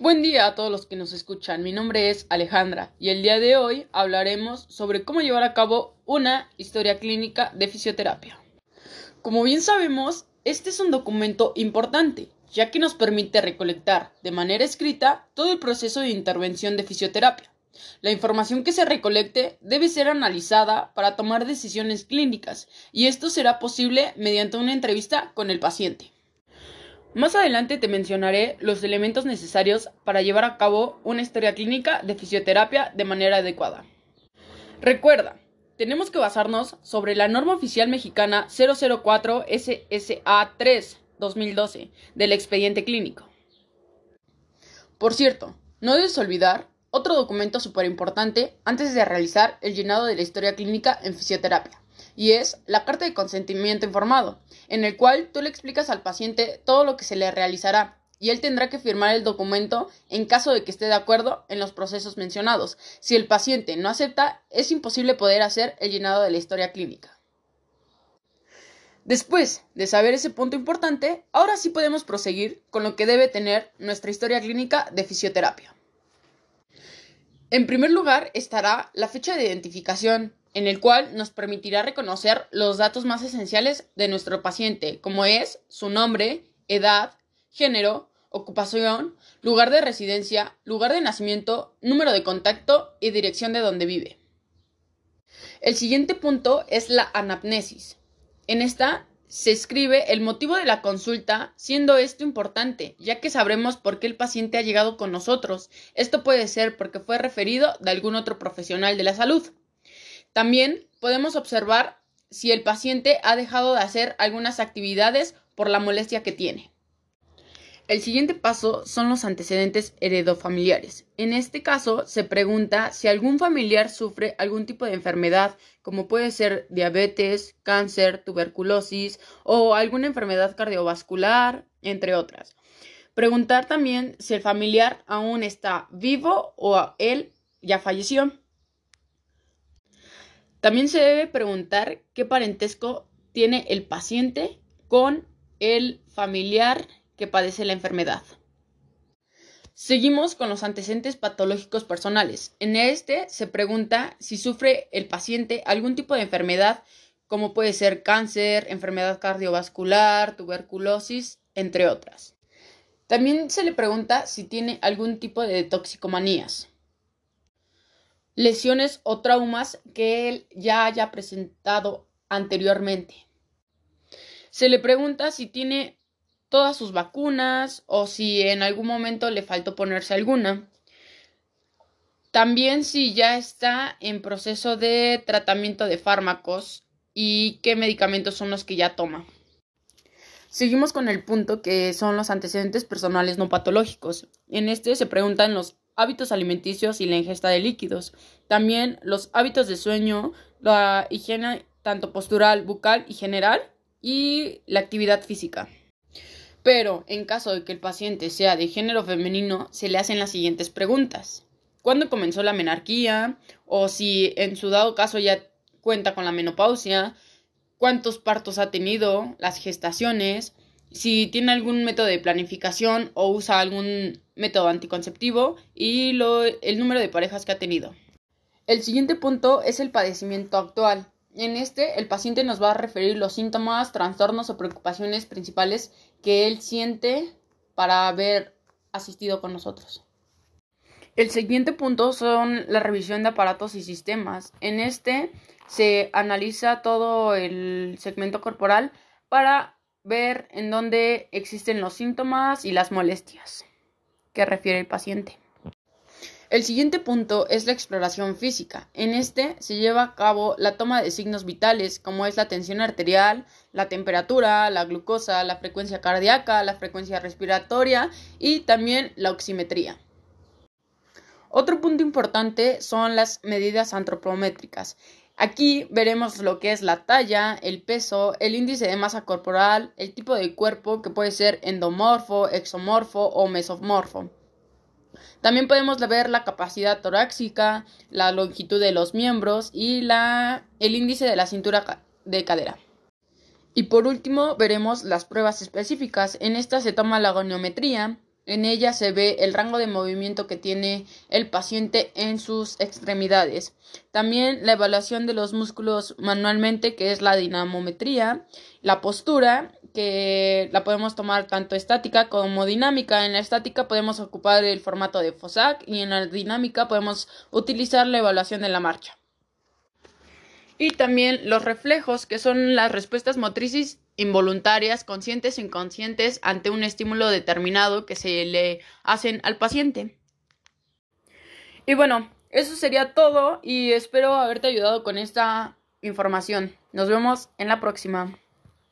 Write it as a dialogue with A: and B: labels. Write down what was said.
A: Buen día a todos los que nos escuchan. Mi nombre es Alejandra y el día de hoy hablaremos sobre cómo llevar a cabo una historia clínica de fisioterapia. Como bien sabemos, este es un documento importante, ya que nos permite recolectar de manera escrita todo el proceso de intervención de fisioterapia. La información que se recolecte debe ser analizada para tomar decisiones clínicas y esto será posible mediante una entrevista con el paciente. Más adelante te mencionaré los elementos necesarios para llevar a cabo una historia clínica de fisioterapia de manera adecuada. Recuerda, tenemos que basarnos sobre la norma oficial mexicana 004 SSA 3 2012 del expediente clínico. Por cierto, no debes olvidar otro documento súper importante antes de realizar el llenado de la historia clínica en fisioterapia y es la carta de consentimiento informado, en el cual tú le explicas al paciente todo lo que se le realizará y él tendrá que firmar el documento en caso de que esté de acuerdo en los procesos mencionados. Si el paciente no acepta, es imposible poder hacer el llenado de la historia clínica. Después de saber ese punto importante, ahora sí podemos proseguir con lo que debe tener nuestra historia clínica de fisioterapia. En primer lugar estará la fecha de identificación, en el cual nos permitirá reconocer los datos más esenciales de nuestro paciente, como es su nombre, edad, género, ocupación, lugar de residencia, lugar de nacimiento, número de contacto y dirección de donde vive. El siguiente punto es la anamnesis. En esta se escribe el motivo de la consulta, siendo esto importante, ya que sabremos por qué el paciente ha llegado con nosotros. Esto puede ser porque fue referido de algún otro profesional de la salud. También podemos observar si el paciente ha dejado de hacer algunas actividades por la molestia que tiene. El siguiente paso son los antecedentes heredofamiliares. En este caso, se pregunta si algún familiar sufre algún tipo de enfermedad, como puede ser diabetes, cáncer, tuberculosis o alguna enfermedad cardiovascular, entre otras. Preguntar también si el familiar aún está vivo o él ya falleció. También se debe preguntar qué parentesco tiene el paciente con el familiar que padece la enfermedad. Seguimos con los antecedentes patológicos personales. En este se pregunta si sufre el paciente algún tipo de enfermedad como puede ser cáncer, enfermedad cardiovascular, tuberculosis, entre otras. También se le pregunta si tiene algún tipo de toxicomanías lesiones o traumas que él ya haya presentado anteriormente. Se le pregunta si tiene todas sus vacunas o si en algún momento le faltó ponerse alguna. También si ya está en proceso de tratamiento de fármacos y qué medicamentos son los que ya toma. Seguimos con el punto que son los antecedentes personales no patológicos. En este se preguntan los hábitos alimenticios y la ingesta de líquidos. También los hábitos de sueño, la higiene tanto postural, bucal y general y la actividad física. Pero en caso de que el paciente sea de género femenino, se le hacen las siguientes preguntas. ¿Cuándo comenzó la menarquía? O si en su dado caso ya cuenta con la menopausia. ¿Cuántos partos ha tenido? Las gestaciones si tiene algún método de planificación o usa algún método anticonceptivo y lo, el número de parejas que ha tenido. El siguiente punto es el padecimiento actual. En este, el paciente nos va a referir los síntomas, trastornos o preocupaciones principales que él siente para haber asistido con nosotros. El siguiente punto son la revisión de aparatos y sistemas. En este se analiza todo el segmento corporal para ver en dónde existen los síntomas y las molestias que refiere el paciente. El siguiente punto es la exploración física. En este se lleva a cabo la toma de signos vitales como es la tensión arterial, la temperatura, la glucosa, la frecuencia cardíaca, la frecuencia respiratoria y también la oximetría. Otro punto importante son las medidas antropométricas. Aquí veremos lo que es la talla, el peso, el índice de masa corporal, el tipo de cuerpo que puede ser endomorfo, exomorfo o mesomorfo. También podemos ver la capacidad torácica, la longitud de los miembros y la, el índice de la cintura de cadera. Y por último veremos las pruebas específicas. En esta se toma la goniometría, En ella se ve el rango de movimiento que tiene el paciente en sus extremidades. También la evaluación de los músculos manualmente, que es la dinamometría, la postura, que la podemos tomar tanto estática como dinámica. En la estática podemos ocupar el formato de FOSAC y en la dinámica podemos utilizar la evaluación de la marcha. Y también los reflejos, que son las respuestas motrices involuntarias, conscientes e inconscientes, ante un estímulo determinado que se le hacen al paciente. Y bueno, eso sería todo y espero haberte ayudado con esta información. Nos vemos en la próxima.